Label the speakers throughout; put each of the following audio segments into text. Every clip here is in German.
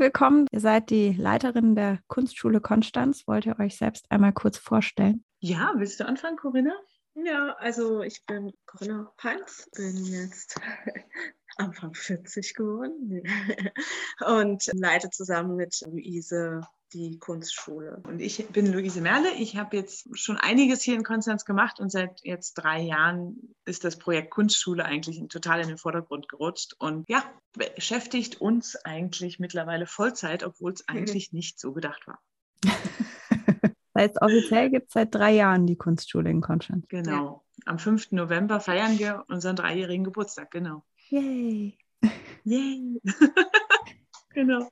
Speaker 1: Willkommen. Ihr seid die Leiterin der Kunstschule Konstanz. Wollt ihr euch selbst einmal kurz vorstellen?
Speaker 2: Ja, willst du anfangen, Corinna? Ja, also ich bin Corinna Panz, bin jetzt Anfang 40 geworden und leite zusammen mit Luise die Kunstschule. Und ich bin Luise Merle. Ich habe jetzt schon einiges hier in Konstanz gemacht und seit jetzt drei Jahren ist das Projekt Kunstschule eigentlich total in den Vordergrund gerutscht und ja, beschäftigt uns eigentlich mittlerweile Vollzeit, obwohl es eigentlich nicht so gedacht war.
Speaker 1: Das heißt, offiziell gibt es seit drei Jahren die Kunstschule in Konstanz.
Speaker 2: Genau. Am 5. November feiern wir unseren dreijährigen Geburtstag, genau.
Speaker 1: Yay.
Speaker 2: Yay. genau.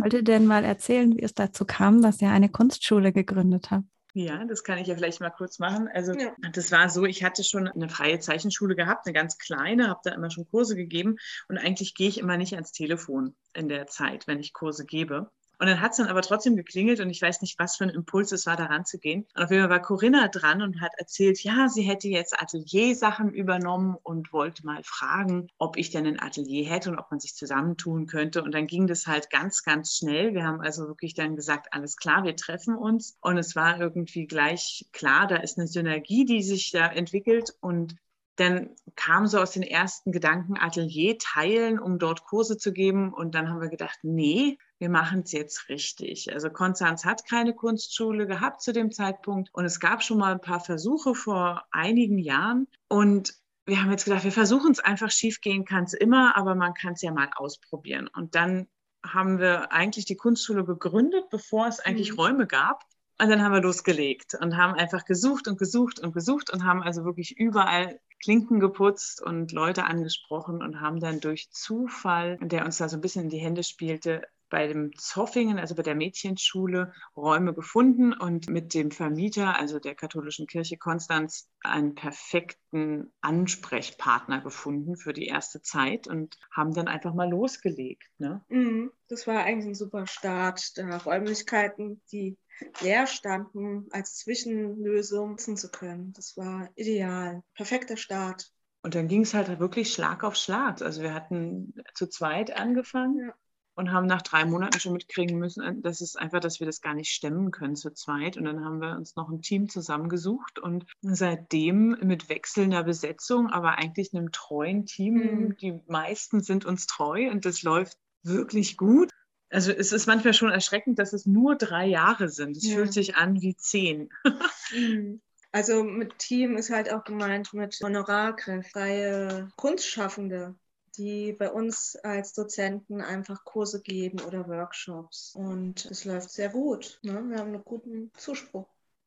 Speaker 1: Wollt ihr denn mal erzählen, wie es dazu kam, dass ihr eine Kunstschule gegründet habt?
Speaker 2: Ja, das kann ich ja vielleicht mal kurz machen. Also ja. das war so, ich hatte schon eine freie Zeichenschule gehabt, eine ganz kleine, habe da immer schon Kurse gegeben und eigentlich gehe ich immer nicht ans Telefon in der Zeit, wenn ich Kurse gebe. Und dann hat es dann aber trotzdem geklingelt und ich weiß nicht, was für ein Impuls es war, da ranzugehen. Und auf jeden Fall war Corinna dran und hat erzählt, ja, sie hätte jetzt Ateliersachen übernommen und wollte mal fragen, ob ich denn ein Atelier hätte und ob man sich zusammentun könnte. Und dann ging das halt ganz, ganz schnell. Wir haben also wirklich dann gesagt, alles klar, wir treffen uns. Und es war irgendwie gleich klar, da ist eine Synergie, die sich da entwickelt und dann kam so aus den ersten Gedanken Atelier teilen, um dort Kurse zu geben. Und dann haben wir gedacht, nee, wir machen es jetzt richtig. Also Konstanz hat keine Kunstschule gehabt zu dem Zeitpunkt. Und es gab schon mal ein paar Versuche vor einigen Jahren. Und wir haben jetzt gedacht, wir versuchen es einfach schief gehen kann es immer, aber man kann es ja mal ausprobieren. Und dann haben wir eigentlich die Kunstschule gegründet, bevor es eigentlich mhm. Räume gab. Und dann haben wir losgelegt und haben einfach gesucht und gesucht und gesucht und haben also wirklich überall Klinken geputzt und Leute angesprochen und haben dann durch Zufall, der uns da so ein bisschen in die Hände spielte, bei dem Zoffingen, also bei der Mädchenschule, Räume gefunden und mit dem Vermieter, also der katholischen Kirche Konstanz, einen perfekten Ansprechpartner gefunden für die erste Zeit und haben dann einfach mal losgelegt. Ne?
Speaker 3: Mhm. Das war eigentlich ein super Start, da Räumlichkeiten, die leer standen, als Zwischenlösung nutzen zu können. Das war ideal. Perfekter Start.
Speaker 2: Und dann ging es halt wirklich Schlag auf Schlag. Also wir hatten zu zweit angefangen ja. Und haben nach drei Monaten schon mitkriegen müssen, das ist einfach, dass wir das gar nicht stemmen können zu zweit. Und dann haben wir uns noch ein Team zusammengesucht und seitdem mit wechselnder Besetzung, aber eigentlich einem treuen Team. Mhm. Die meisten sind uns treu und das läuft wirklich gut. Also es ist manchmal schon erschreckend, dass es nur drei Jahre sind. Es ja. fühlt sich an wie zehn.
Speaker 3: Mhm. Also mit Team ist halt auch gemeint mit Honorarkräfte, freie Kunstschaffende, die bei uns als Dozenten einfach Kurse geben oder Workshops. Und es läuft sehr gut. Ne? Wir haben einen guten Zuspruch.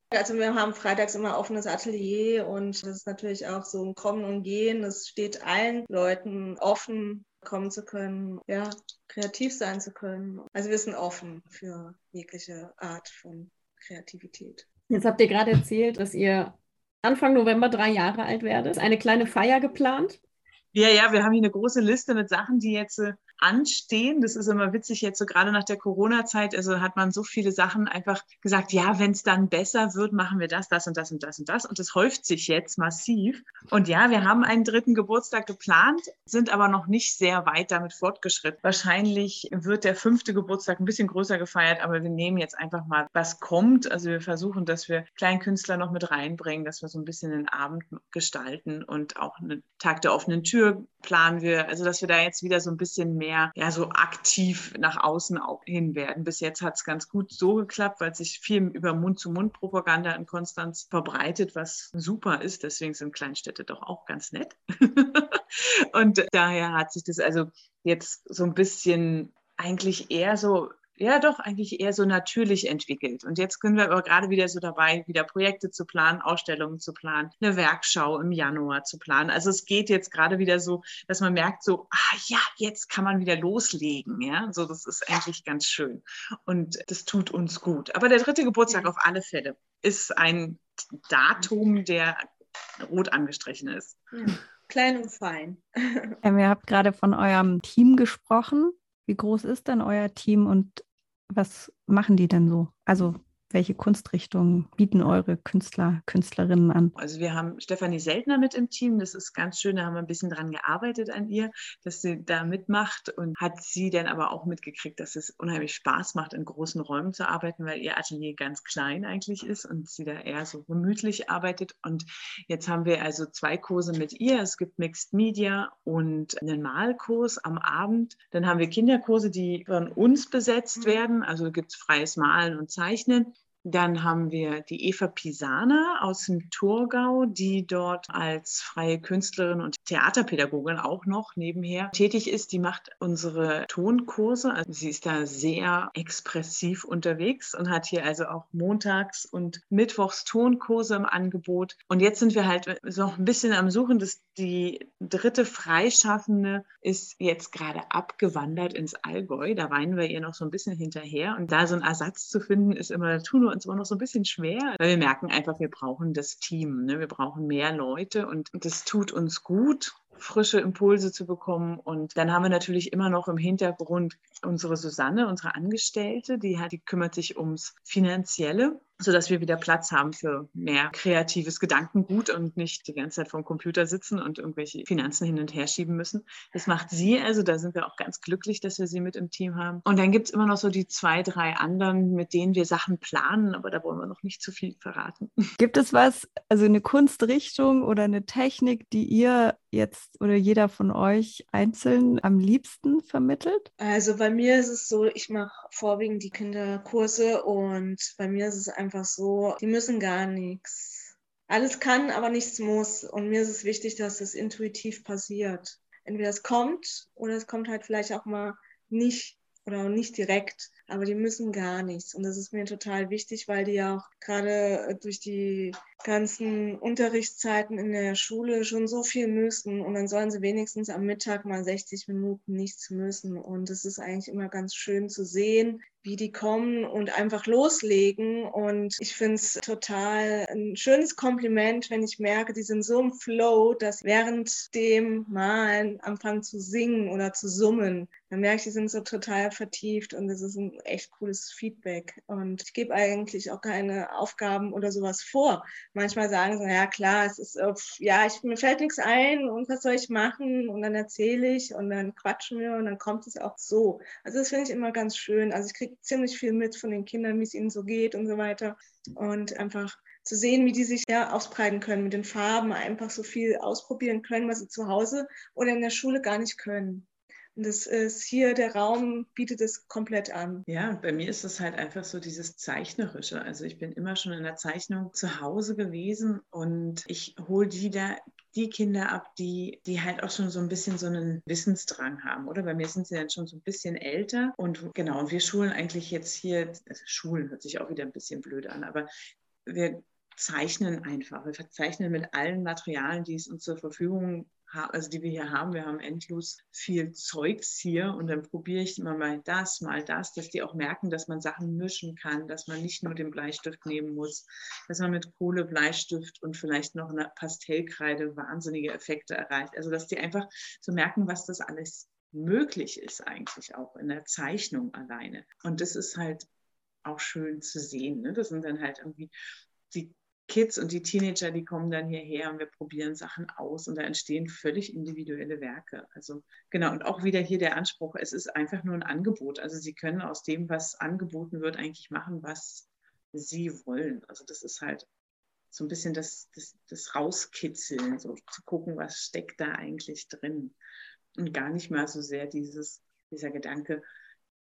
Speaker 3: Also wir haben freitags immer offenes Atelier und das ist natürlich auch so ein Kommen und Gehen. Es steht allen Leuten offen, kommen zu können, ja, kreativ sein zu können. Also wir sind offen für jegliche Art von Kreativität.
Speaker 4: Jetzt habt ihr gerade erzählt, dass ihr Anfang November drei Jahre alt werdet. Eine kleine Feier geplant?
Speaker 2: Ja, ja, wir haben hier eine große Liste mit Sachen, die jetzt äh, anstehen. Das ist immer witzig jetzt so gerade nach der Corona-Zeit. Also hat man so viele Sachen einfach gesagt, ja, wenn es dann besser wird, machen wir das, das und das und das und das. Und das häuft sich jetzt massiv. Und ja, wir haben einen dritten Geburtstag geplant, sind aber noch nicht sehr weit damit fortgeschritten. Wahrscheinlich wird der fünfte Geburtstag ein bisschen größer gefeiert, aber wir nehmen jetzt einfach mal, was kommt. Also wir versuchen, dass wir Kleinkünstler noch mit reinbringen, dass wir so ein bisschen den Abend gestalten und auch einen Tag der offenen Tür planen wir. Also dass wir da jetzt wieder so ein bisschen mehr mehr ja, so aktiv nach außen hin werden. Bis jetzt hat es ganz gut so geklappt, weil sich viel über Mund-zu-Mund-Propaganda in Konstanz verbreitet, was super ist. Deswegen sind Kleinstädte doch auch ganz nett. Und daher hat sich das also jetzt so ein bisschen eigentlich eher so ja doch eigentlich eher so natürlich entwickelt. Und jetzt sind wir aber gerade wieder so dabei, wieder Projekte zu planen, Ausstellungen zu planen, eine Werkschau im Januar zu planen. Also es geht jetzt gerade wieder so, dass man merkt so, ah ja, jetzt kann man wieder loslegen. Ja, so das ist eigentlich ganz schön und das tut uns gut. Aber der dritte Geburtstag auf alle Fälle ist ein Datum, der rot angestrichen ist.
Speaker 3: Ja. Klein und fein.
Speaker 1: Ähm, ihr habt gerade von eurem Team gesprochen. Wie groß ist denn euer Team und was machen die denn so? Also welche Kunstrichtungen bieten eure Künstler, Künstlerinnen an?
Speaker 2: Also wir haben Stefanie Seltner mit im Team. Das ist ganz schön. Da haben wir ein bisschen dran gearbeitet an ihr, dass sie da mitmacht und hat sie dann aber auch mitgekriegt, dass es unheimlich Spaß macht, in großen Räumen zu arbeiten, weil ihr Atelier ganz klein eigentlich ist und sie da eher so gemütlich arbeitet. Und jetzt haben wir also zwei Kurse mit ihr. Es gibt Mixed Media und einen Malkurs am Abend. Dann haben wir Kinderkurse, die von uns besetzt mhm. werden. Also gibt es freies Malen und Zeichnen. Dann haben wir die Eva Pisana aus dem Thurgau, die dort als freie Künstlerin und Theaterpädagogin auch noch nebenher tätig ist. Die macht unsere Tonkurse. Also sie ist da sehr expressiv unterwegs und hat hier also auch montags und mittwochs Tonkurse im Angebot. Und jetzt sind wir halt noch ein bisschen am Suchen. dass die dritte Freischaffende ist jetzt gerade abgewandert ins Allgäu. Da weinen wir ihr noch so ein bisschen hinterher. Und da so einen Ersatz zu finden, ist immer, tun wir uns immer noch so ein bisschen schwer, weil wir merken einfach, wir brauchen das Team. Ne? Wir brauchen mehr Leute und das tut uns gut frische Impulse zu bekommen. Und dann haben wir natürlich immer noch im Hintergrund unsere Susanne, unsere Angestellte, die, hat, die kümmert sich ums Finanzielle sodass wir wieder Platz haben für mehr kreatives Gedankengut und nicht die ganze Zeit vom Computer sitzen und irgendwelche Finanzen hin und her schieben müssen. Das macht sie, also da sind wir auch ganz glücklich, dass wir sie mit im Team haben. Und dann gibt es immer noch so die zwei, drei anderen, mit denen wir Sachen planen, aber da wollen wir noch nicht zu viel verraten.
Speaker 1: Gibt es was, also eine Kunstrichtung oder eine Technik, die ihr jetzt oder jeder von euch einzeln am liebsten vermittelt?
Speaker 3: Also bei mir ist es so, ich mache vorwiegend die Kinderkurse und bei mir ist es einfach einfach so, die müssen gar nichts. Alles kann, aber nichts muss. Und mir ist es wichtig, dass es intuitiv passiert. Entweder es kommt oder es kommt halt vielleicht auch mal nicht oder nicht direkt, aber die müssen gar nichts. Und das ist mir total wichtig, weil die ja auch gerade durch die ganzen Unterrichtszeiten in der Schule schon so viel müssen und dann sollen sie wenigstens am Mittag mal 60 Minuten nichts müssen. Und es ist eigentlich immer ganz schön zu sehen, wie die kommen und einfach loslegen. Und ich finde es total ein schönes Kompliment, wenn ich merke, die sind so im Flow, dass während dem Malen anfangen zu singen oder zu summen. Dann merke ich, die sind so total vertieft und das ist ein echt cooles Feedback. Und ich gebe eigentlich auch keine Aufgaben oder sowas vor. Manchmal sagen sie, ja klar, es ist, ja, ich, mir fällt nichts ein und was soll ich machen? Und dann erzähle ich und dann quatschen wir und dann kommt es auch so. Also das finde ich immer ganz schön. Also ich kriege ziemlich viel mit von den Kindern, wie es ihnen so geht und so weiter. Und einfach zu sehen, wie die sich ja ausbreiten können mit den Farben, einfach so viel ausprobieren können, was sie zu Hause oder in der Schule gar nicht können. Und das ist hier, der Raum bietet es komplett an.
Speaker 2: Ja, bei mir ist es halt einfach so dieses Zeichnerische. Also ich bin immer schon in der Zeichnung zu Hause gewesen und ich hole die da die Kinder ab, die, die halt auch schon so ein bisschen so einen Wissensdrang haben, oder? Bei mir sind sie dann schon so ein bisschen älter und genau, und wir schulen eigentlich jetzt hier, also Schulen hört sich auch wieder ein bisschen blöd an, aber wir zeichnen einfach. Wir verzeichnen mit allen Materialien, die es uns zur Verfügung also die wir hier haben. Wir haben endlos viel Zeugs hier und dann probiere ich immer mal das, mal das, dass die auch merken, dass man Sachen mischen kann, dass man nicht nur den Bleistift nehmen muss, dass man mit Kohle, Bleistift und vielleicht noch einer Pastellkreide wahnsinnige Effekte erreicht. Also dass die einfach so merken, was das alles möglich ist eigentlich auch in der Zeichnung alleine. Und das ist halt auch schön zu sehen. Ne? Das sind dann halt irgendwie die Kids und die Teenager, die kommen dann hierher und wir probieren Sachen aus und da entstehen völlig individuelle Werke. Also genau, und auch wieder hier der Anspruch, es ist einfach nur ein Angebot. Also sie können aus dem, was angeboten wird, eigentlich machen, was sie wollen. Also das ist halt so ein bisschen das, das, das Rauskitzeln, so zu gucken, was steckt da eigentlich drin. Und gar nicht mal so sehr dieses, dieser Gedanke,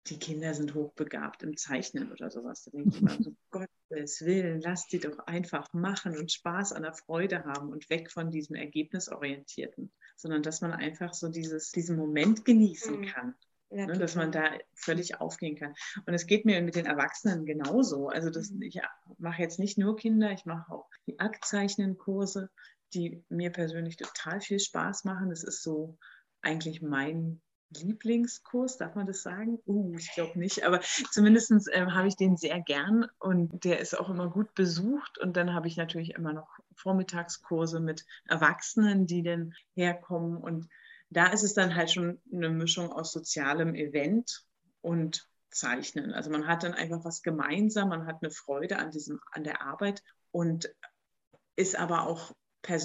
Speaker 2: die Kinder sind hochbegabt im Zeichnen oder sowas. Da denke ich immer so, Gottes Willen, lass die doch einfach machen und Spaß an der Freude haben und weg von diesem Ergebnisorientierten, sondern dass man einfach so dieses, diesen Moment genießen mhm. kann Ja, ne, dass man da völlig aufgehen kann. Und es geht mir mit den Erwachsenen genauso. Also das, mhm. ich mache jetzt nicht nur Kinder, ich mache auch die Aktzeichnen-Kurse, die mir persönlich total viel Spaß machen. Das ist so eigentlich mein Lieblingskurs, darf man das sagen? Uh, ich glaube nicht, aber zumindest ähm, habe ich den sehr gern und der ist auch immer gut besucht. Und dann habe ich natürlich immer noch Vormittagskurse mit Erwachsenen, die dann herkommen. Und da ist es dann halt schon eine Mischung aus sozialem Event und Zeichnen. Also man hat dann einfach was gemeinsam, man hat eine Freude an diesem, an der Arbeit und ist aber auch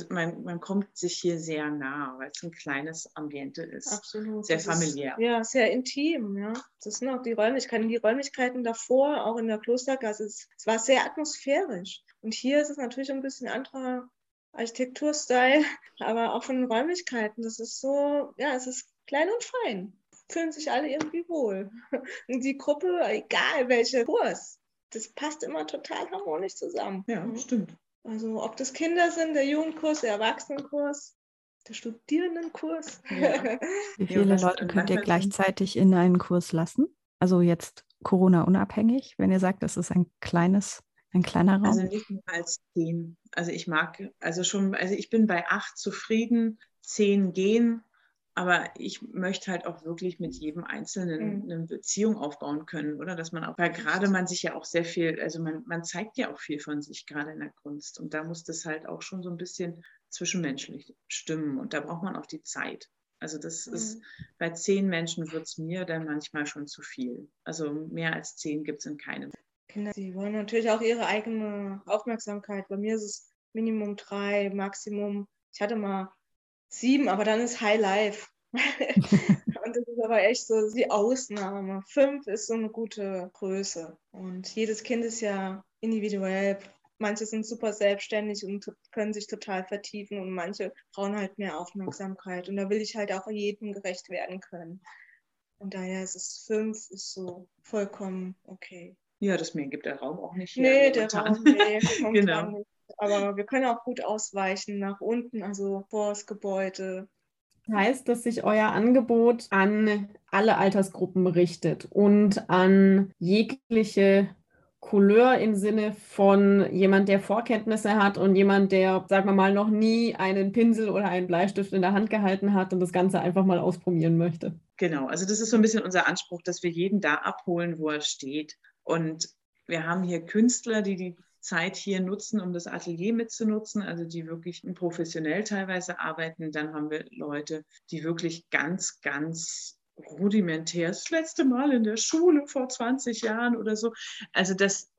Speaker 2: man, man kommt sich hier sehr nah, weil es ein kleines Ambiente ist.
Speaker 3: Absolut.
Speaker 2: Sehr familiär.
Speaker 3: Ist, ja, sehr intim. Ja. Das sind auch die Räumlichkeiten. Die Räumlichkeiten davor, auch in der Klostergasse, es, es war sehr atmosphärisch. Und hier ist es natürlich ein bisschen anderer Architekturstyle, aber auch von den Räumlichkeiten. Das ist so, ja, es ist klein und fein. Fühlen sich alle irgendwie wohl. Und die Gruppe, egal welcher Kurs, das passt immer total harmonisch zusammen.
Speaker 2: Ja, stimmt.
Speaker 3: Also ob das Kinder sind, der Jugendkurs, der Erwachsenenkurs, der Studierendenkurs. Ja.
Speaker 1: Wie viele Leute könnt ihr gleichzeitig in einen Kurs lassen? Also jetzt Corona-unabhängig, wenn ihr sagt, das ist ein kleines, ein kleiner Raum?
Speaker 2: Also nicht mehr als zehn. Also ich mag, also schon, also ich bin bei acht zufrieden, zehn gehen, aber ich möchte halt auch wirklich mit jedem Einzelnen mhm. eine Beziehung aufbauen können, oder? Dass man auch, weil gerade man sich ja auch sehr viel, also man, man zeigt ja auch viel von sich, gerade in der Kunst. Und da muss das halt auch schon so ein bisschen zwischenmenschlich stimmen. Und da braucht man auch die Zeit. Also das mhm. ist, bei zehn Menschen wird es mir dann manchmal schon zu viel. Also mehr als zehn gibt es in keinem.
Speaker 3: Kinder, sie wollen natürlich auch ihre eigene Aufmerksamkeit. Bei mir ist es Minimum drei, Maximum. Ich hatte mal sieben, aber dann ist High Life. und das ist aber echt so die Ausnahme. Fünf ist so eine gute Größe. Und jedes Kind ist ja individuell. Manche sind super selbstständig und können sich total vertiefen und manche brauchen halt mehr Aufmerksamkeit. Und da will ich halt auch jedem gerecht werden können. Und daher ist es fünf, ist so vollkommen okay.
Speaker 2: Ja, das mir gibt der Raum auch nicht.
Speaker 3: Nee, der Raum, nee, genau. nicht. Aber wir können auch gut ausweichen nach unten, also vor das Gebäude.
Speaker 4: Heißt, dass sich euer Angebot an alle Altersgruppen richtet und an jegliche Couleur im Sinne von jemand, der Vorkenntnisse hat und jemand, der, sagen wir mal, noch nie einen Pinsel oder einen Bleistift in der Hand gehalten hat und das Ganze einfach mal ausprobieren möchte.
Speaker 2: Genau, also das ist so ein bisschen unser Anspruch, dass wir jeden da abholen, wo er steht. Und wir haben hier Künstler, die die Zeit hier nutzen, um das Atelier mitzunutzen, also die wirklich professionell teilweise arbeiten. Dann haben wir Leute, die wirklich ganz, ganz rudimentär, das letzte Mal in der Schule vor 20 Jahren oder so. Also dass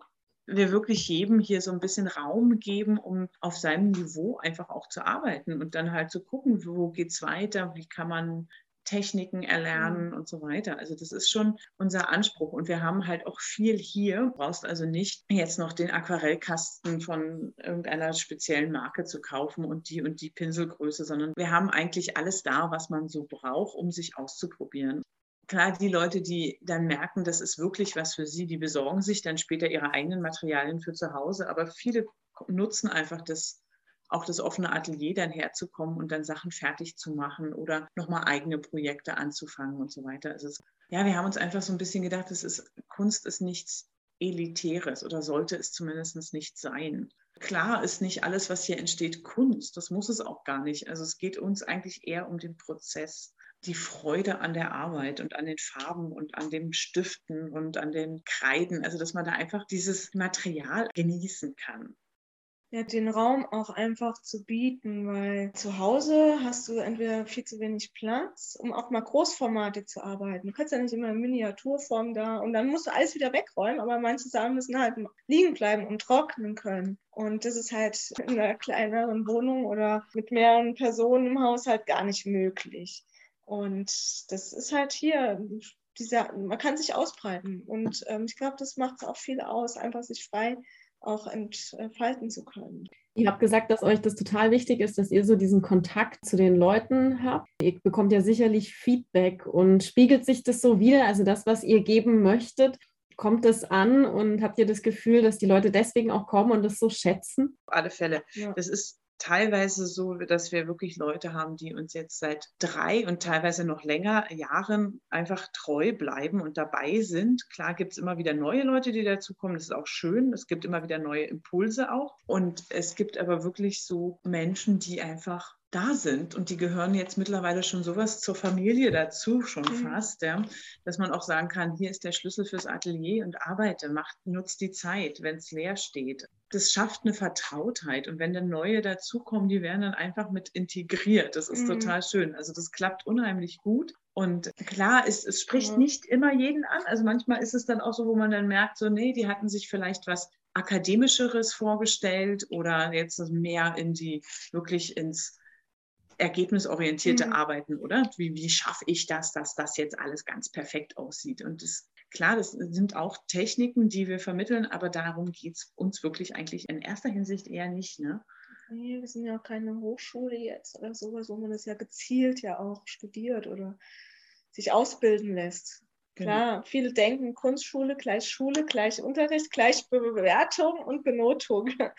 Speaker 2: wir wirklich jedem hier so ein bisschen Raum geben, um auf seinem Niveau einfach auch zu arbeiten und dann halt zu gucken, wo geht es weiter, wie kann man Techniken erlernen und so weiter. Also das ist schon unser Anspruch. Und wir haben halt auch viel hier. Du brauchst also nicht jetzt noch den Aquarellkasten von irgendeiner speziellen Marke zu kaufen und die und die Pinselgröße, sondern wir haben eigentlich alles da, was man so braucht, um sich auszuprobieren. Klar, die Leute, die dann merken, das ist wirklich was für sie, die besorgen sich dann später ihre eigenen Materialien für zu Hause. Aber viele nutzen einfach das auch das offene Atelier dann herzukommen und dann Sachen fertig zu machen oder nochmal eigene Projekte anzufangen und so weiter. Es, ja, wir haben uns einfach so ein bisschen gedacht, es ist, Kunst ist nichts Elitäres oder sollte es zumindest nicht sein. Klar ist nicht alles, was hier entsteht, Kunst. Das muss es auch gar nicht. Also es geht uns eigentlich eher um den Prozess, die Freude an der Arbeit und an den Farben und an den Stiften und an den Kreiden. Also dass man da einfach dieses Material genießen kann
Speaker 3: ja, den Raum auch einfach zu bieten, weil zu Hause hast du entweder viel zu wenig Platz, um auch mal großformatig zu arbeiten. Du kannst ja nicht immer in Miniaturform da und dann musst du alles wieder wegräumen, aber manche Sachen müssen halt liegen bleiben und trocknen können. Und das ist halt in einer kleineren Wohnung oder mit mehreren Personen im Haus halt gar nicht möglich. Und das ist halt hier dieser, man kann sich ausbreiten. Und ähm, ich glaube, das macht es auch viel aus, einfach sich frei auch entfalten zu können.
Speaker 4: Ihr habt gesagt, dass euch das total wichtig ist, dass ihr so diesen Kontakt zu den Leuten habt. Ihr bekommt ja sicherlich Feedback und spiegelt sich das so wieder, also das, was ihr geben möchtet. Kommt es an und habt ihr das Gefühl, dass die Leute deswegen auch kommen und das so schätzen?
Speaker 2: Auf alle Fälle. Ja. Das ist teilweise so, dass wir wirklich Leute haben, die uns jetzt seit drei und teilweise noch länger Jahren einfach treu bleiben und dabei sind. Klar gibt es immer wieder neue Leute, die dazukommen. Das ist auch schön. Es gibt immer wieder neue Impulse auch. Und es gibt aber wirklich so Menschen, die einfach da sind und die gehören jetzt mittlerweile schon sowas zur Familie dazu, schon mhm. fast, ja, dass man auch sagen kann, hier ist der Schlüssel fürs Atelier und arbeite, macht, nutzt die Zeit, wenn es leer steht. Das schafft eine Vertrautheit und wenn dann neue dazukommen, die werden dann einfach mit integriert. Das ist mhm. total schön. Also das klappt unheimlich gut. Und klar, es, es spricht mhm. nicht immer jeden an. Also manchmal ist es dann auch so, wo man dann merkt, so, nee, die hatten sich vielleicht was Akademischeres vorgestellt oder jetzt mehr in die, wirklich ins ergebnisorientierte mhm. Arbeiten, oder? Wie, wie schaffe ich das, dass das jetzt alles ganz perfekt aussieht? Und das, klar, das sind auch Techniken, die wir vermitteln, aber darum geht es uns wirklich eigentlich in erster Hinsicht eher nicht. Ne?
Speaker 3: Nee, wir sind ja auch keine Hochschule jetzt oder sowas, wo man das ja gezielt ja auch studiert oder sich ausbilden lässt. Genau. Klar, viele denken Kunstschule gleich Schule, gleich Unterricht, gleich Bewertung und Benotung.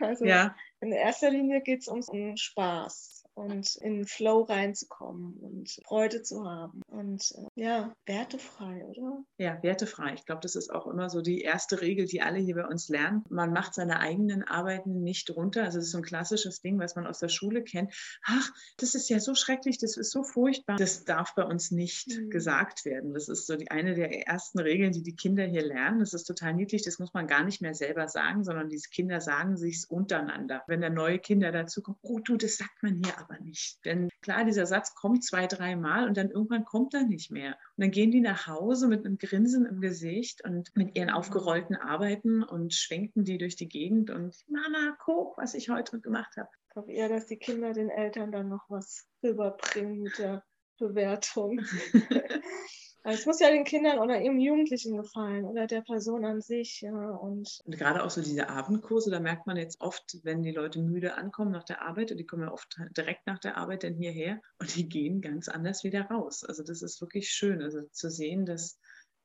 Speaker 3: Also ja. in erster Linie geht es um Spaß und in Flow reinzukommen und Freude zu haben und äh, ja, wertefrei, oder?
Speaker 2: Ja, wertefrei. Ich glaube, das ist auch immer so die erste Regel, die alle hier bei uns lernen. Man macht seine eigenen Arbeiten nicht runter. Also das ist so ein klassisches Ding, was man aus der Schule kennt. Ach, das ist ja so schrecklich, das ist so furchtbar. Das darf bei uns nicht mhm. gesagt werden. Das ist so die eine der ersten Regeln, die die Kinder hier lernen. Das ist total niedlich. Das muss man gar nicht mehr selber sagen, sondern diese Kinder sagen sich untereinander. Wenn da neue Kinder dazu kommen, oh du, das sagt man hier aber nicht. Denn klar, dieser Satz kommt zwei, dreimal und dann irgendwann kommt er nicht mehr. Und dann gehen die nach Hause mit einem Grinsen im Gesicht und mit ihren aufgerollten Arbeiten und schwenken die durch die Gegend und Mama, guck, was ich heute gemacht habe.
Speaker 3: Ich glaube eher, dass die Kinder den Eltern dann noch was rüberbringen mit der Bewertung. Es muss ja den Kindern oder eben Jugendlichen gefallen oder der Person an sich. Ja, und,
Speaker 2: und gerade auch so diese Abendkurse, da merkt man jetzt oft, wenn die Leute müde ankommen nach der Arbeit, und die kommen ja oft direkt nach der Arbeit dann hierher und die gehen ganz anders wieder raus. Also das ist wirklich schön, also zu sehen, dass,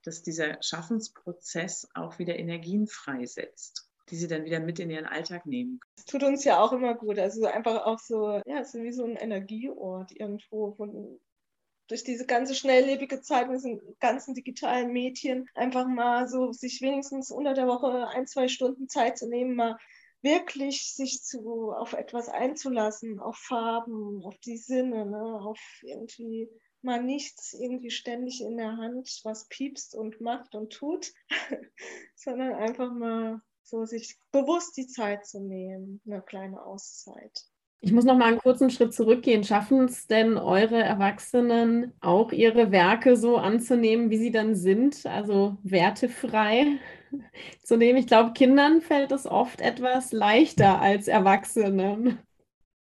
Speaker 2: dass dieser Schaffensprozess auch wieder Energien freisetzt die sie dann wieder mit in ihren Alltag nehmen.
Speaker 3: Es tut uns ja auch immer gut. Also einfach auch so, ja, es ist wie so ein Energieort irgendwo, von, durch diese ganze schnelllebige Zeit mit diesen ganzen digitalen Medien einfach mal so sich wenigstens unter der Woche ein, zwei Stunden Zeit zu nehmen, mal wirklich sich zu, auf etwas einzulassen, auf Farben, auf die Sinne, ne, auf irgendwie mal nichts irgendwie ständig in der Hand, was piepst und macht und tut, sondern einfach mal so sich bewusst die Zeit zu nehmen, eine kleine Auszeit.
Speaker 4: Ich muss noch mal einen kurzen Schritt zurückgehen. Schaffen es denn eure Erwachsenen auch ihre Werke so anzunehmen, wie sie dann sind, also wertefrei zu nehmen? Ich glaube, Kindern fällt es oft etwas leichter als Erwachsenen.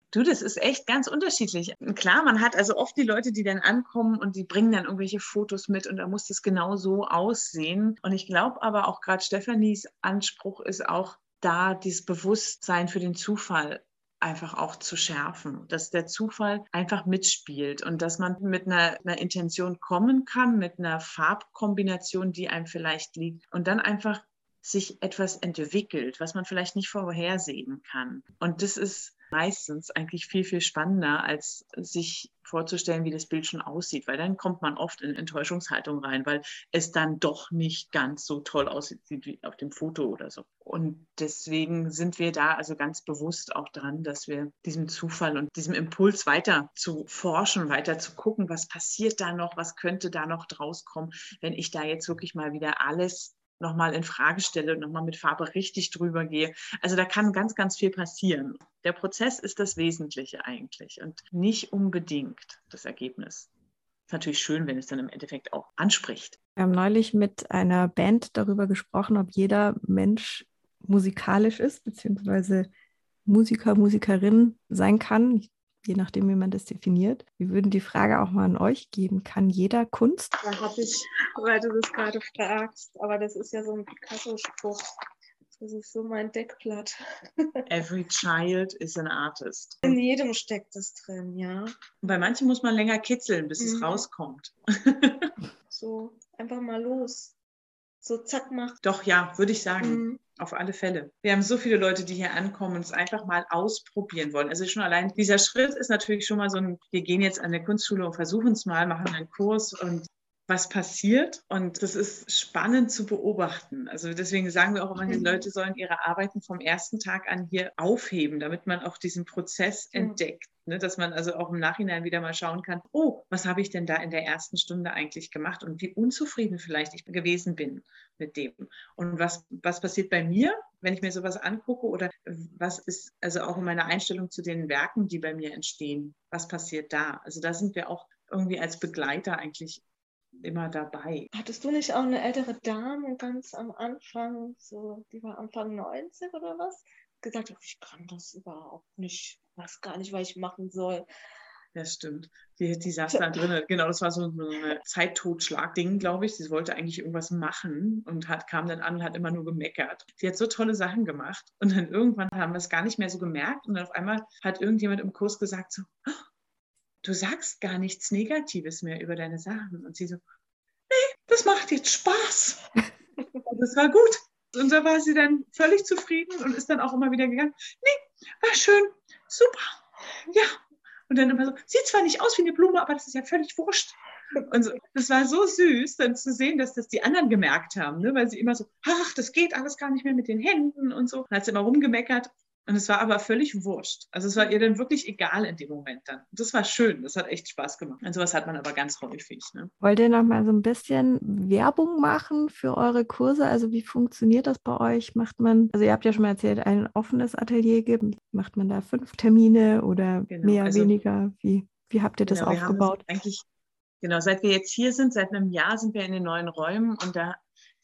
Speaker 2: Du, das ist echt ganz unterschiedlich. Klar, man hat also oft die Leute, die dann ankommen und die bringen dann irgendwelche Fotos mit und da muss das genau so aussehen. Und ich glaube aber auch gerade Stefanis Anspruch ist auch da, dieses Bewusstsein für den Zufall einfach auch zu schärfen, dass der Zufall einfach mitspielt und dass man mit einer, einer, Intention kommen kann, mit einer Farbkombination, die einem vielleicht liegt und dann einfach sich etwas entwickelt, was man vielleicht nicht vorhersehen kann. Und das ist meistens eigentlich viel, viel spannender, als sich vorzustellen, wie das Bild schon aussieht, weil dann kommt man oft in Enttäuschungshaltung rein, weil es dann doch nicht ganz so toll aussieht wie auf dem Foto oder so. Und deswegen sind wir da also ganz bewusst auch dran, dass wir diesem Zufall und diesem Impuls weiter zu forschen, weiter zu gucken, was passiert da noch, was könnte da noch draus kommen, wenn ich da jetzt wirklich mal wieder alles nochmal in Frage stelle und nochmal mit Farbe richtig drüber gehe. Also da kann ganz, ganz viel passieren. Der Prozess ist das Wesentliche eigentlich und nicht unbedingt das Ergebnis. Ist natürlich schön, wenn es dann im Endeffekt auch anspricht.
Speaker 1: Wir haben neulich mit einer Band darüber gesprochen, ob jeder Mensch musikalisch ist, beziehungsweise Musiker, Musikerin sein kann. Ich je nachdem, wie man das definiert. Wir würden die Frage auch mal an euch geben. Kann jeder Kunst?
Speaker 3: Da habe ich, weil du das gerade fragst, aber das ist ja so ein Picasso-Spruch. Das ist so mein Deckblatt.
Speaker 2: Every child is an artist.
Speaker 3: In jedem steckt es drin, ja.
Speaker 2: bei manchen muss man länger kitzeln, bis mhm. es rauskommt.
Speaker 3: so, einfach mal los so zack macht?
Speaker 2: Doch, ja, würde ich sagen. Mhm. Auf alle Fälle. Wir haben so viele Leute, die hier ankommen und es einfach mal ausprobieren wollen. Also schon allein dieser Schritt ist natürlich schon mal so ein, wir gehen jetzt an der Kunstschule und versuchen es mal, machen einen Kurs und was passiert und das ist spannend zu beobachten. Also deswegen sagen wir auch immer, die mhm. Leute sollen ihre Arbeiten vom ersten Tag an hier aufheben, damit man auch diesen Prozess entdeckt. Ne, dass man also auch im Nachhinein wieder mal schauen kann, oh, was habe ich denn da in der ersten Stunde eigentlich gemacht und wie unzufrieden vielleicht ich gewesen bin mit dem. Und was, was passiert bei mir, wenn ich mir sowas angucke oder was ist also auch in meiner Einstellung zu den Werken, die bei mir entstehen, was passiert da? Also da sind wir auch irgendwie als Begleiter eigentlich immer dabei.
Speaker 3: Hattest du nicht auch eine ältere Dame ganz am Anfang, so, die war Anfang 90 oder was? Gesagt, ich kann das überhaupt nicht, weiß gar nicht, was ich machen soll.
Speaker 2: Ja, stimmt. Die, die saß da drin. Genau, das war so ein Zeittotschlag-Ding, glaube ich. Sie wollte eigentlich irgendwas machen und hat, kam dann an und hat immer nur gemeckert. Sie hat so tolle Sachen gemacht. Und dann irgendwann haben wir es gar nicht mehr so gemerkt. Und dann auf einmal hat irgendjemand im Kurs gesagt: so, oh, du sagst gar nichts Negatives mehr über deine Sachen. Und sie so, nee, das macht jetzt Spaß. Das war gut. Und da war sie dann völlig zufrieden und ist dann auch immer wieder gegangen. Nee, war schön, super, ja. Und dann immer so, sieht zwar nicht aus wie eine Blume, aber das ist ja völlig wurscht. Und so, das war so süß, dann zu sehen, dass das die anderen gemerkt haben, ne? weil sie immer so, ach, das geht alles gar nicht mehr mit den Händen und so. Dann hat sie immer rumgemeckert. Und es war aber völlig wurscht. Also es war ihr dann wirklich egal in dem Moment dann. Das war schön, das hat echt Spaß gemacht. Und sowas hat man aber ganz häufig. Ne?
Speaker 1: Wollt ihr noch mal so ein bisschen Werbung machen für eure Kurse? Also wie funktioniert das bei euch? Macht man, also ihr habt ja schon mal erzählt, ein offenes Atelier gibt. Macht man da fünf Termine oder genau, mehr, also, weniger? Wie, wie habt ihr das genau, aufgebaut?
Speaker 2: Eigentlich Genau, seit wir jetzt hier sind, seit einem Jahr sind wir in den neuen Räumen und da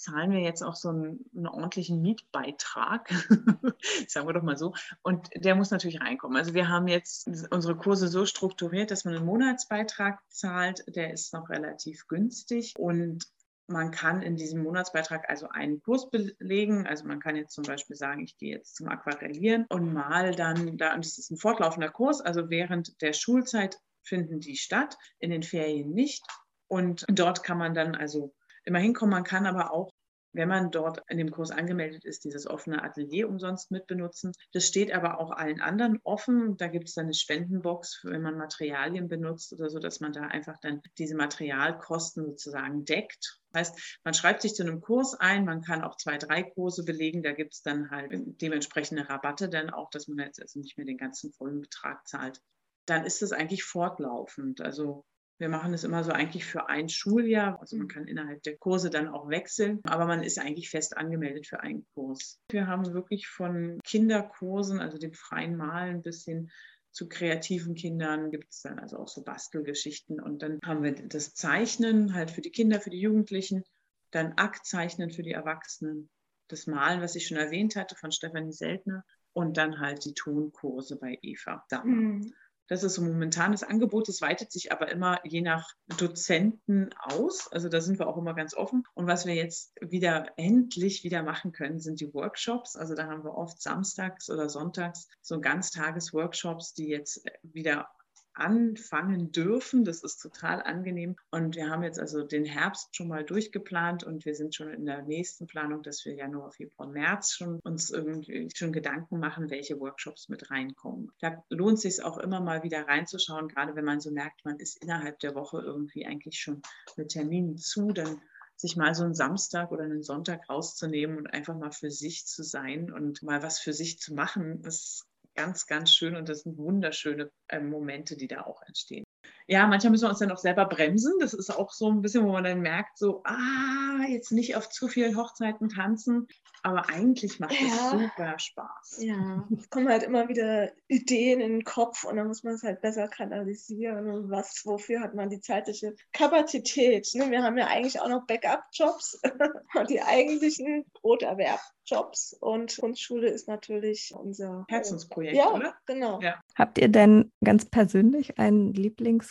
Speaker 2: zahlen wir jetzt auch so einen, einen ordentlichen Mietbeitrag, sagen wir doch mal so. Und der muss natürlich reinkommen. Also wir haben jetzt unsere Kurse so strukturiert, dass man einen Monatsbeitrag zahlt. Der ist noch relativ günstig und man kann in diesem Monatsbeitrag also einen Kurs belegen. Also man kann jetzt zum Beispiel sagen, ich gehe jetzt zum Aquarellieren und mal dann, da, und das ist ein fortlaufender Kurs, also während der Schulzeit finden die statt, in den Ferien nicht. Und dort kann man dann also immer hinkommen. Man kann aber auch, wenn man dort in dem Kurs angemeldet ist, dieses offene Atelier umsonst mitbenutzen. Das steht aber auch allen anderen offen. Da gibt es dann eine Spendenbox, wenn man Materialien benutzt oder so, dass man da einfach dann diese Materialkosten sozusagen deckt. Heißt, man schreibt sich zu einem Kurs ein, man kann auch zwei, drei Kurse belegen, da gibt es dann halt dementsprechende Rabatte dann auch, dass man jetzt also nicht mehr den ganzen vollen Betrag zahlt. Dann ist es eigentlich fortlaufend. Also wir machen es immer so eigentlich für ein Schuljahr. Also man mhm. kann innerhalb der Kurse dann auch wechseln, aber man ist eigentlich fest angemeldet für einen Kurs. Wir haben wirklich von Kinderkursen, also dem freien Malen bis hin zu kreativen Kindern gibt es dann also auch so Bastelgeschichten. Und dann haben wir das Zeichnen halt für die Kinder, für die Jugendlichen, dann Aktzeichnen für die Erwachsenen, das Malen, was ich schon erwähnt hatte, von Stefanie Seltner und dann halt die Tonkurse bei Eva Dammer. Mhm. Das ist so momentan das Angebot. Das weitet sich aber immer je nach Dozenten aus. Also da sind wir auch immer ganz offen. Und was wir jetzt wieder endlich wieder machen können, sind die Workshops. Also da haben wir oft samstags oder sonntags so Ganztages-Workshops, die jetzt wieder anfangen dürfen. Das ist total angenehm. Und wir haben jetzt also den Herbst schon mal durchgeplant und wir sind schon in der nächsten Planung, dass wir Januar, Februar, März schon uns irgendwie schon Gedanken machen, welche Workshops mit reinkommen. Da lohnt es sich auch immer mal wieder reinzuschauen, gerade wenn man so merkt, man ist innerhalb der Woche irgendwie eigentlich schon mit Terminen zu, dann sich mal so einen Samstag oder einen Sonntag rauszunehmen und einfach mal für sich zu sein und mal was für sich zu machen, das ganz, ganz schön und das sind wunderschöne äh, Momente, die da auch entstehen. Ja, manchmal müssen wir uns dann auch selber bremsen. Das ist auch so ein bisschen, wo man dann merkt, so, ah, jetzt nicht auf zu vielen Hochzeiten tanzen. Aber eigentlich macht es ja. super Spaß.
Speaker 3: Ja, es kommen halt immer wieder Ideen in den Kopf und dann muss man es halt besser kanalisieren. Und was, wofür hat man die zeitliche Kapazität? Ne? Wir haben ja eigentlich auch noch Backup-Jobs und die eigentlichen Broterwerb-Jobs. Und Kunstschule ist natürlich unser
Speaker 2: Herzensprojekt, ja, oder?
Speaker 3: Genau. Ja.
Speaker 1: Habt ihr denn ganz persönlich einen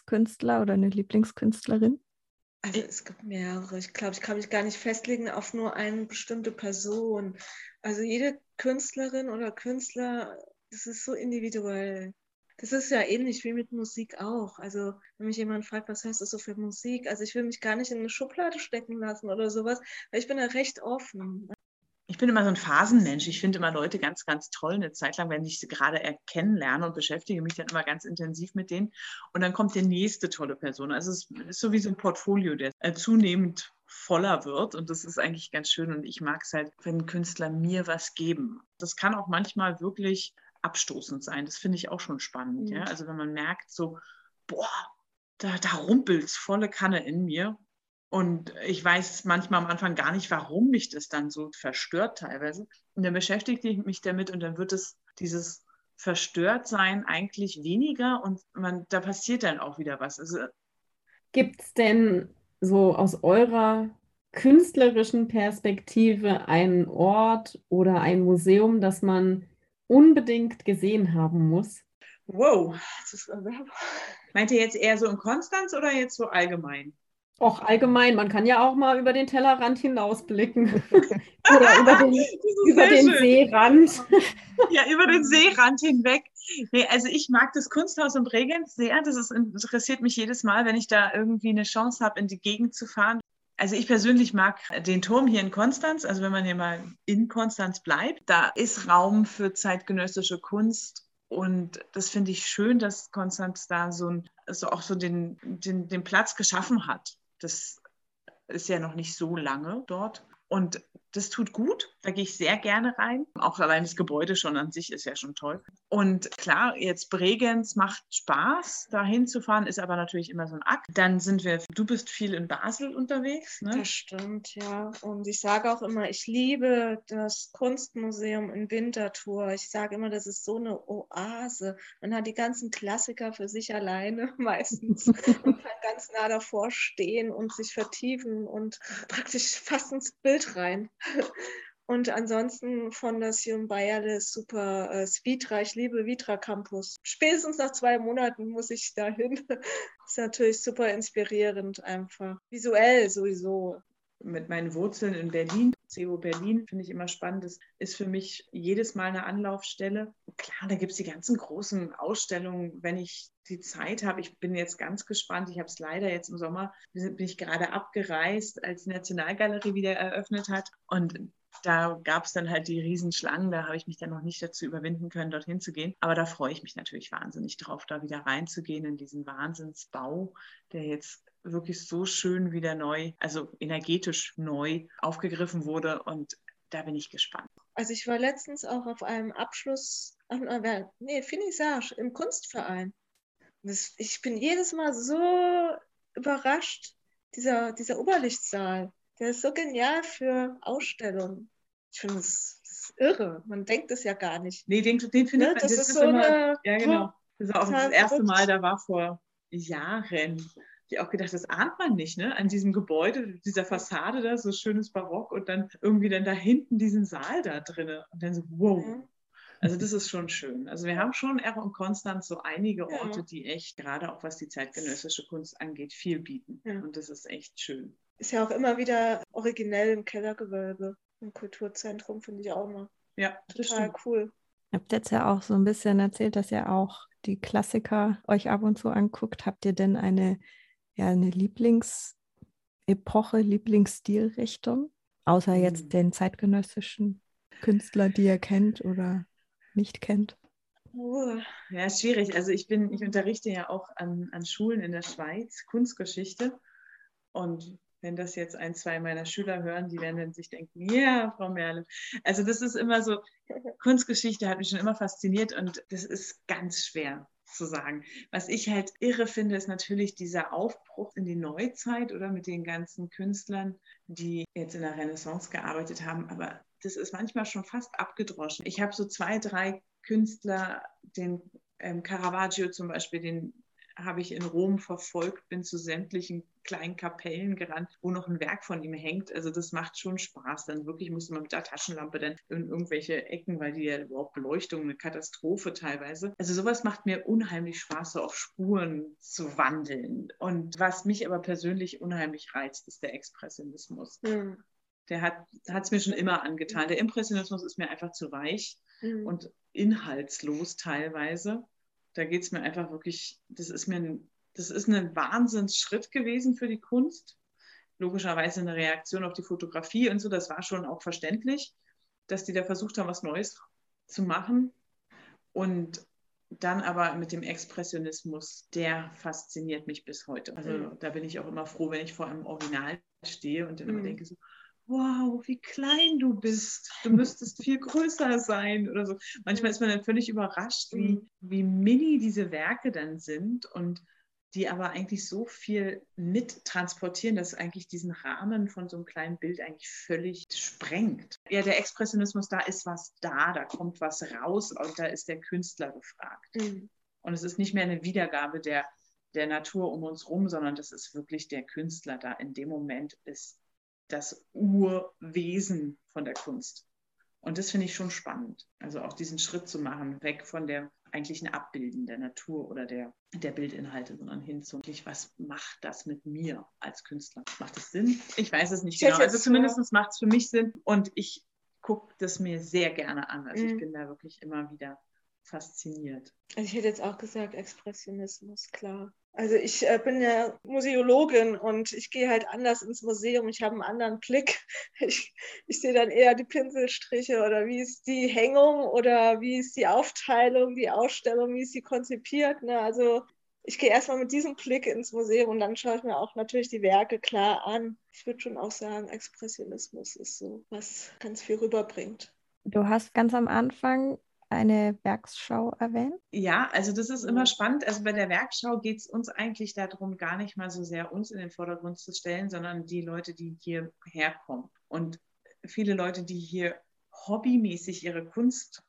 Speaker 1: Lieblingskünstler oder eine Lieblingskünstlerin?
Speaker 3: Also es gibt mehrere. Ich glaube, ich kann mich gar nicht festlegen auf nur eine bestimmte Person. Also jede Künstlerin oder Künstler, das ist so individuell. Das ist ja ähnlich wie mit Musik auch. Also, wenn mich jemand fragt, was heißt das so für Musik? Also, ich will mich gar nicht in eine Schublade stecken lassen oder sowas, weil ich bin da recht offen.
Speaker 2: Ich bin immer so ein Phasenmensch. Ich finde immer Leute ganz, ganz toll eine Zeit lang, wenn ich sie gerade kennenlerne und beschäftige mich dann immer ganz intensiv mit denen. Und dann kommt die nächste tolle Person. Also es ist so wie so ein Portfolio, der äh, zunehmend voller wird. Und das ist eigentlich ganz schön. Und ich mag es halt, wenn Künstler mir was geben. Das kann auch manchmal wirklich abstoßend sein. Das finde ich auch schon spannend. Mhm. Ja? Also wenn man merkt, so, boah, da, da rumpelt es volle Kanne in mir. Und ich weiß manchmal am Anfang gar nicht, warum mich das dann so verstört teilweise. Und dann beschäftige ich mich damit und dann wird es dieses Verstörtsein eigentlich weniger und man, da passiert dann auch wieder was. Also,
Speaker 4: Gibt es denn so aus eurer künstlerischen Perspektive einen Ort oder ein Museum, das man unbedingt gesehen haben muss?
Speaker 2: Wow, das ist, meint ihr jetzt eher so in Konstanz oder jetzt so allgemein?
Speaker 4: Auch allgemein, man kann ja auch mal über den Tellerrand hinausblicken. Oder über den, über den Seerand.
Speaker 2: ja, über den Seerand hinweg. Nee, also ich mag das Kunsthaus in Bregenz sehr. Das ist, interessiert mich jedes Mal, wenn ich da irgendwie eine Chance habe, in die Gegend zu fahren. Also ich persönlich mag den Turm hier in Konstanz. Also wenn man hier mal in Konstanz bleibt, da ist Raum für zeitgenössische Kunst. Und das finde ich schön, dass Konstanz da so, ein, so auch so den, den, den Platz geschaffen hat. Das ist ja noch nicht so lange dort. Und das tut gut, da gehe ich sehr gerne rein. Auch allein das Gebäude schon an sich ist ja schon toll. Und klar, jetzt Bregenz macht Spaß, da hinzufahren, ist aber natürlich immer so ein Akt. Dann sind wir, du bist viel in Basel unterwegs, ne?
Speaker 3: Das stimmt, ja. Und ich sage auch immer, ich liebe das Kunstmuseum in Winterthur. Ich sage immer, das ist so eine Oase. Man hat die ganzen Klassiker für sich alleine meistens und kann ganz nah davor stehen und sich vertiefen und praktisch fast ins Bild rein. Und ansonsten von der Sion Bayerle super äh, Speedra. Ich liebe Vitra Campus. Spätestens nach zwei Monaten muss ich dahin. ist natürlich super inspirierend einfach. Visuell sowieso.
Speaker 2: Mit meinen Wurzeln in Berlin, CO Berlin, finde ich immer spannend. Das ist für mich jedes Mal eine Anlaufstelle. Klar, da gibt es die ganzen großen Ausstellungen, wenn ich die Zeit habe. Ich bin jetzt ganz gespannt. Ich habe es leider jetzt im Sommer, bin ich gerade abgereist, als die Nationalgalerie wieder eröffnet hat. Und da gab es dann halt die Riesenschlangen, da habe ich mich dann noch nicht dazu überwinden können, dorthin zu gehen. Aber da freue ich mich natürlich wahnsinnig drauf, da wieder reinzugehen in diesen Wahnsinnsbau, der jetzt wirklich so schön wieder neu, also energetisch neu aufgegriffen wurde. Und da bin ich gespannt.
Speaker 3: Also ich war letztens auch auf einem Abschluss, nee, Finissage im Kunstverein. Ich bin jedes Mal so überrascht, dieser, dieser Oberlichtsaal. Der ist so genial für Ausstellungen. Ich finde das, das irre. Man denkt es ja gar nicht.
Speaker 2: Nee, den, den finde ne? ich, das, das ist, so immer, eine, ja genau. Das ist auch das erste Mal, da war vor Jahren. Ich auch gedacht, das ahnt man nicht, ne? An diesem Gebäude, dieser Fassade da, so schönes Barock und dann irgendwie dann da hinten diesen Saal da drin. Und dann so, wow. Ja. Also das ist schon schön. Also wir haben schon auch in Konstanz so einige Orte, ja. die echt, gerade auch was die zeitgenössische Kunst angeht, viel bieten. Ja. Und das ist echt schön.
Speaker 3: Ist ja auch immer wieder originell im Kellergewölbe. Im Kulturzentrum finde ich auch immer.
Speaker 2: Ja,
Speaker 3: total cool.
Speaker 1: Ihr habt jetzt ja auch so ein bisschen erzählt, dass ihr auch die Klassiker euch ab und zu anguckt. Habt ihr denn eine, ja, eine Lieblingsepoche, Lieblingsstilrichtung? Außer jetzt mhm. den zeitgenössischen Künstler, die ihr kennt oder nicht kennt?
Speaker 2: Oh, ja, schwierig. Also ich bin, ich unterrichte ja auch an, an Schulen in der Schweiz Kunstgeschichte. Und wenn das jetzt ein, zwei meiner Schüler hören, die werden dann sich denken, ja, Frau Merle. Also das ist immer so, Kunstgeschichte hat mich schon immer fasziniert und das ist ganz schwer zu sagen. Was ich halt irre finde, ist natürlich dieser Aufbruch in die Neuzeit oder mit den ganzen Künstlern, die jetzt in der Renaissance gearbeitet haben. Aber das ist manchmal schon fast abgedroschen. Ich habe so zwei, drei Künstler, den ähm, Caravaggio zum Beispiel, den habe ich in Rom verfolgt, bin zu sämtlichen kleinen Kapellen gerannt, wo noch ein Werk von ihm hängt. Also das macht schon Spaß. Dann wirklich musste man mit der Taschenlampe dann in irgendwelche Ecken, weil die ja überhaupt Beleuchtung, eine Katastrophe teilweise. Also sowas macht mir unheimlich Spaß, so auf Spuren zu wandeln. Und was mich aber persönlich unheimlich reizt, ist der Expressionismus. Mhm. Der hat es mir schon immer angetan. Der Impressionismus ist mir einfach zu weich mhm. und inhaltslos teilweise. Da geht es mir einfach wirklich, das ist mir ein, das ist ein Wahnsinnsschritt gewesen für die Kunst. Logischerweise eine Reaktion auf die Fotografie und so, das war schon auch verständlich, dass die da versucht haben, was Neues zu machen. Und dann aber mit dem Expressionismus, der fasziniert mich bis heute. Also mhm. da bin ich auch immer froh, wenn ich vor einem Original stehe und dann mhm. immer denke so, wow, wie klein du bist. Du müsstest viel größer sein oder so. Manchmal ist man dann völlig überrascht, wie, mhm. wie mini diese Werke dann sind und die aber eigentlich so viel mittransportieren, dass eigentlich diesen Rahmen von so einem kleinen Bild eigentlich völlig sprengt. Ja, der Expressionismus, da ist was da, da kommt was raus und da ist der Künstler gefragt. Mhm. Und es ist nicht mehr eine Wiedergabe der, der Natur um uns rum, sondern das ist wirklich der Künstler da. In dem Moment ist das Urwesen von der Kunst. Und das finde ich schon spannend. Also auch diesen Schritt zu machen, weg von der eigentlichen Abbilden der Natur oder der, der Bildinhalte, sondern hin zu, was macht das mit mir als Künstler? Macht es Sinn? Ich weiß es nicht genau. Also zumindest macht es für mich Sinn und ich gucke das mir sehr gerne an. Also mhm. ich bin da wirklich immer wieder fasziniert.
Speaker 3: Also ich hätte jetzt auch gesagt Expressionismus, klar. Also ich äh, bin ja Museologin und ich gehe halt anders ins Museum. Ich habe einen anderen Blick. Ich, ich sehe dann eher die Pinselstriche oder wie ist die Hängung oder wie ist die Aufteilung, die Ausstellung, wie ist sie konzipiert. Ne? Also ich gehe erstmal mit diesem Blick ins Museum und dann schaue ich mir auch natürlich die Werke klar an. Ich würde schon auch sagen, Expressionismus ist so, was ganz viel rüberbringt.
Speaker 1: Du hast ganz am Anfang eine Werksschau erwähnt?
Speaker 2: Ja, also das ist immer spannend. Also bei der Werkschau geht es uns eigentlich darum, gar nicht mal so sehr uns in den Vordergrund zu stellen, sondern die Leute, die hierher kommen. Und viele Leute, die hier hobbymäßig ihre Kunst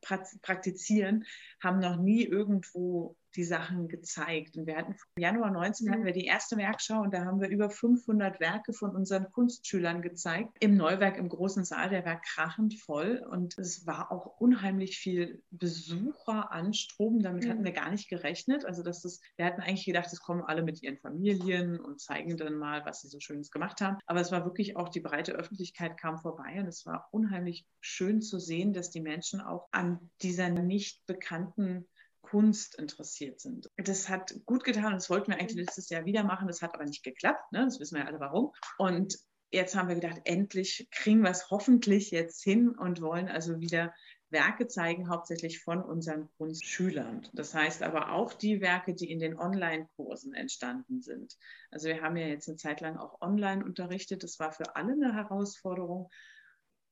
Speaker 2: praktizieren, haben noch nie irgendwo die Sachen gezeigt. Und wir hatten im Januar 19 mhm. hatten wir die erste Werkschau und da haben wir über 500 Werke von unseren Kunstschülern gezeigt. Im Neuwerk im großen Saal, der war krachend voll und es war auch unheimlich viel Besucheranstrom. Damit mhm. hatten wir gar nicht gerechnet. Also dass das, wir hatten eigentlich gedacht, es kommen alle mit ihren Familien und zeigen dann mal, was sie so Schönes gemacht haben. Aber es war wirklich auch die breite Öffentlichkeit kam vorbei und es war unheimlich schön zu sehen, dass die Menschen auch an dieser nicht bekannten Kunst interessiert sind. Das hat gut getan, das wollten wir eigentlich letztes Jahr wieder machen, das hat aber nicht geklappt, ne? das wissen wir ja alle warum. Und jetzt haben wir gedacht, endlich kriegen wir es hoffentlich jetzt hin und wollen also wieder Werke zeigen, hauptsächlich von unseren Kunstschülern. Das heißt aber auch die Werke, die in den Online-Kursen entstanden sind. Also wir haben ja jetzt eine Zeit lang auch online unterrichtet. Das war für alle eine Herausforderung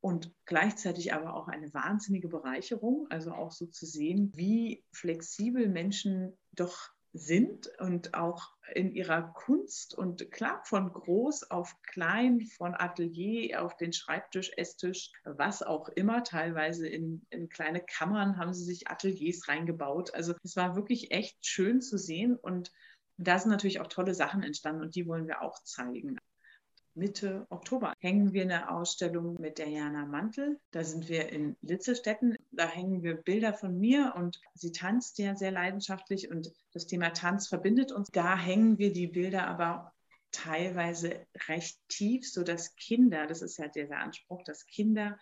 Speaker 2: und gleichzeitig aber auch eine wahnsinnige Bereicherung, also auch so zu sehen, wie flexibel Menschen doch sind und auch in ihrer Kunst und klar von groß auf klein, von Atelier auf den Schreibtisch, Esstisch, was auch immer, teilweise in, in kleine Kammern haben sie sich Ateliers reingebaut. Also es war wirklich echt schön zu sehen und da sind natürlich auch tolle Sachen entstanden und die wollen wir auch zeigen. Mitte Oktober hängen wir eine Ausstellung mit der Jana Mantel. Da sind wir in Litzestetten. Da hängen wir Bilder von mir und sie tanzt ja sehr leidenschaftlich und das Thema Tanz verbindet uns. Da hängen wir die Bilder aber teilweise recht tief, sodass Kinder, das ist ja der Anspruch, dass Kinder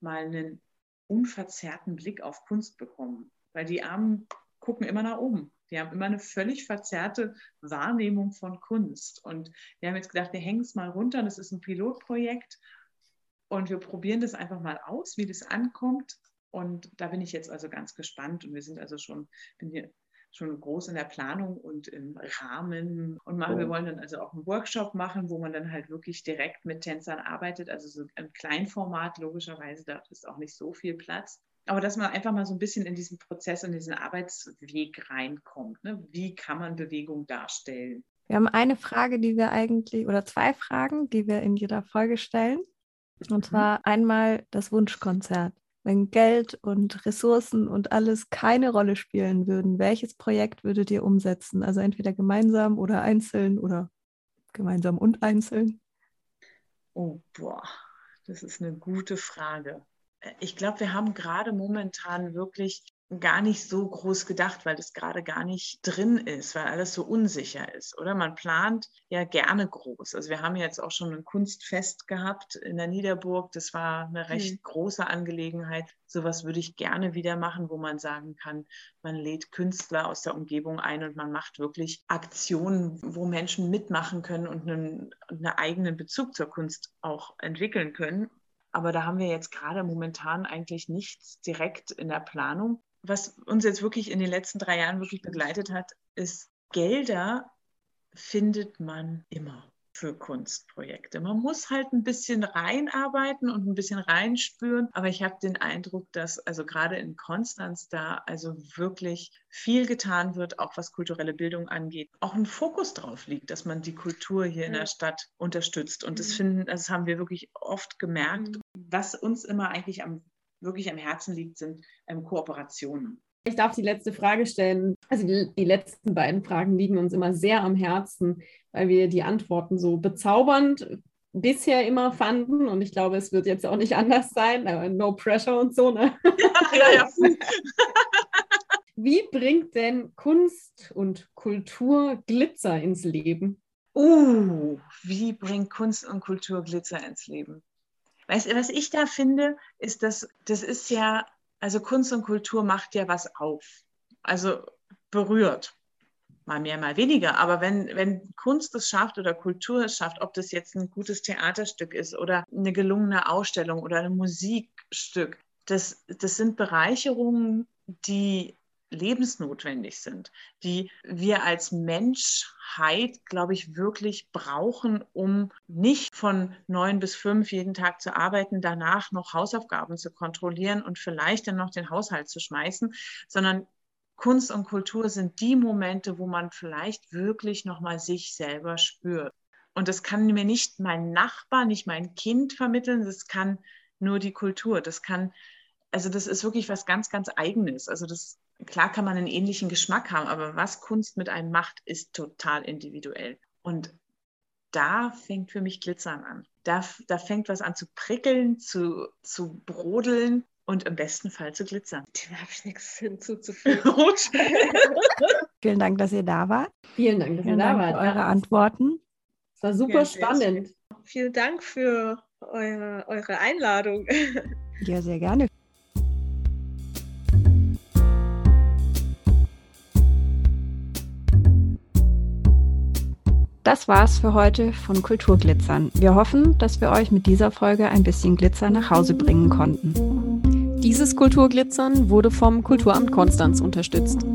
Speaker 2: mal einen unverzerrten Blick auf Kunst bekommen. Weil die Armen gucken immer nach oben. Die haben immer eine völlig verzerrte Wahrnehmung von Kunst. Und wir haben jetzt gedacht, wir hängen es mal runter. Das ist ein Pilotprojekt. Und wir probieren das einfach mal aus, wie das ankommt. Und da bin ich jetzt also ganz gespannt. Und wir sind also schon, bin hier schon groß in der Planung und im Rahmen und machen. Wir wollen dann also auch einen Workshop machen, wo man dann halt wirklich direkt mit Tänzern arbeitet, also so ein Kleinformat logischerweise, da ist auch nicht so viel Platz aber dass man einfach mal so ein bisschen in diesen Prozess, in diesen Arbeitsweg reinkommt. Ne? Wie kann man Bewegung darstellen?
Speaker 1: Wir haben eine Frage, die wir eigentlich, oder zwei Fragen, die wir in jeder Folge stellen. Und zwar mhm. einmal das Wunschkonzert. Wenn Geld und Ressourcen und alles keine Rolle spielen würden, welches Projekt würdet ihr umsetzen? Also entweder gemeinsam oder einzeln oder gemeinsam und einzeln?
Speaker 2: Oh, boah, das ist eine gute Frage ich glaube, wir haben gerade momentan wirklich gar nicht so groß gedacht, weil das gerade gar nicht drin ist, weil alles so unsicher ist, oder? Man plant ja gerne groß. Also wir haben jetzt auch schon ein Kunstfest gehabt in der Niederburg. Das war eine recht mhm. große Angelegenheit. Sowas würde ich gerne wieder machen, wo man sagen kann, man lädt Künstler aus der Umgebung ein und man macht wirklich Aktionen, wo Menschen mitmachen können und einen, einen eigenen Bezug zur Kunst auch entwickeln können. Aber da haben wir jetzt gerade momentan eigentlich nichts direkt in der Planung. Was uns jetzt wirklich in den letzten drei Jahren wirklich begleitet hat, ist, Gelder findet man immer für Kunstprojekte. Man muss halt ein bisschen reinarbeiten und ein bisschen reinspüren, aber ich habe den Eindruck, dass also gerade in Konstanz da also wirklich viel getan wird, auch was kulturelle Bildung angeht. Auch ein Fokus drauf liegt, dass man die Kultur hier in der Stadt unterstützt und das mhm. finden, das haben wir wirklich oft gemerkt. Mhm. Was uns immer eigentlich am wirklich am Herzen liegt, sind ähm, Kooperationen.
Speaker 4: Ich darf die letzte Frage stellen. Also die, die, letzten beiden Fragen liegen uns immer sehr am Herzen, weil wir die Antworten so bezaubernd bisher immer fanden. Und ich glaube, es wird jetzt auch nicht anders sein. Aber no pressure und so. Ne? Ja, ja, ja. Wie bringt denn Kunst und Kultur Glitzer ins Leben?
Speaker 2: Uh, wie bringt Kunst und Kultur Glitzer ins Leben? Weißt du, was ich da finde, ist, dass das ist ja also Kunst und Kultur macht ja was auf. Also berührt. Mal mehr, mal weniger. Aber wenn, wenn Kunst es schafft oder Kultur es schafft, ob das jetzt ein gutes Theaterstück ist oder eine gelungene Ausstellung oder ein Musikstück, das, das sind Bereicherungen, die lebensnotwendig sind, die wir als Menschheit, glaube ich, wirklich brauchen, um nicht von neun bis fünf jeden Tag zu arbeiten, danach noch Hausaufgaben zu kontrollieren und vielleicht dann noch den Haushalt zu schmeißen, sondern Kunst und Kultur sind die Momente, wo man vielleicht wirklich noch mal sich selber spürt. Und das kann mir nicht mein Nachbar, nicht mein Kind vermitteln, das kann nur die Kultur, das kann also das ist wirklich was ganz, ganz Eigenes. Also das klar kann man einen ähnlichen Geschmack haben, aber was Kunst mit einem macht, ist total individuell. Und da fängt für mich Glitzern an. Da, da fängt was an zu prickeln, zu, zu brodeln und im besten Fall zu glitzern.
Speaker 3: Da habe ich nichts hinzuzufügen.
Speaker 1: Vielen Dank, dass ihr da wart.
Speaker 4: Vielen Dank, dass
Speaker 1: Vielen
Speaker 4: ihr
Speaker 1: da
Speaker 4: wart.
Speaker 1: Für eure Antworten.
Speaker 4: Es war super ja, spannend.
Speaker 3: Vielen Dank für eure, eure Einladung.
Speaker 1: Ja, sehr gerne. Das war's für heute von Kulturglitzern. Wir hoffen, dass wir euch mit dieser Folge ein bisschen Glitzer nach Hause bringen konnten.
Speaker 4: Dieses Kulturglitzern wurde vom Kulturamt Konstanz unterstützt.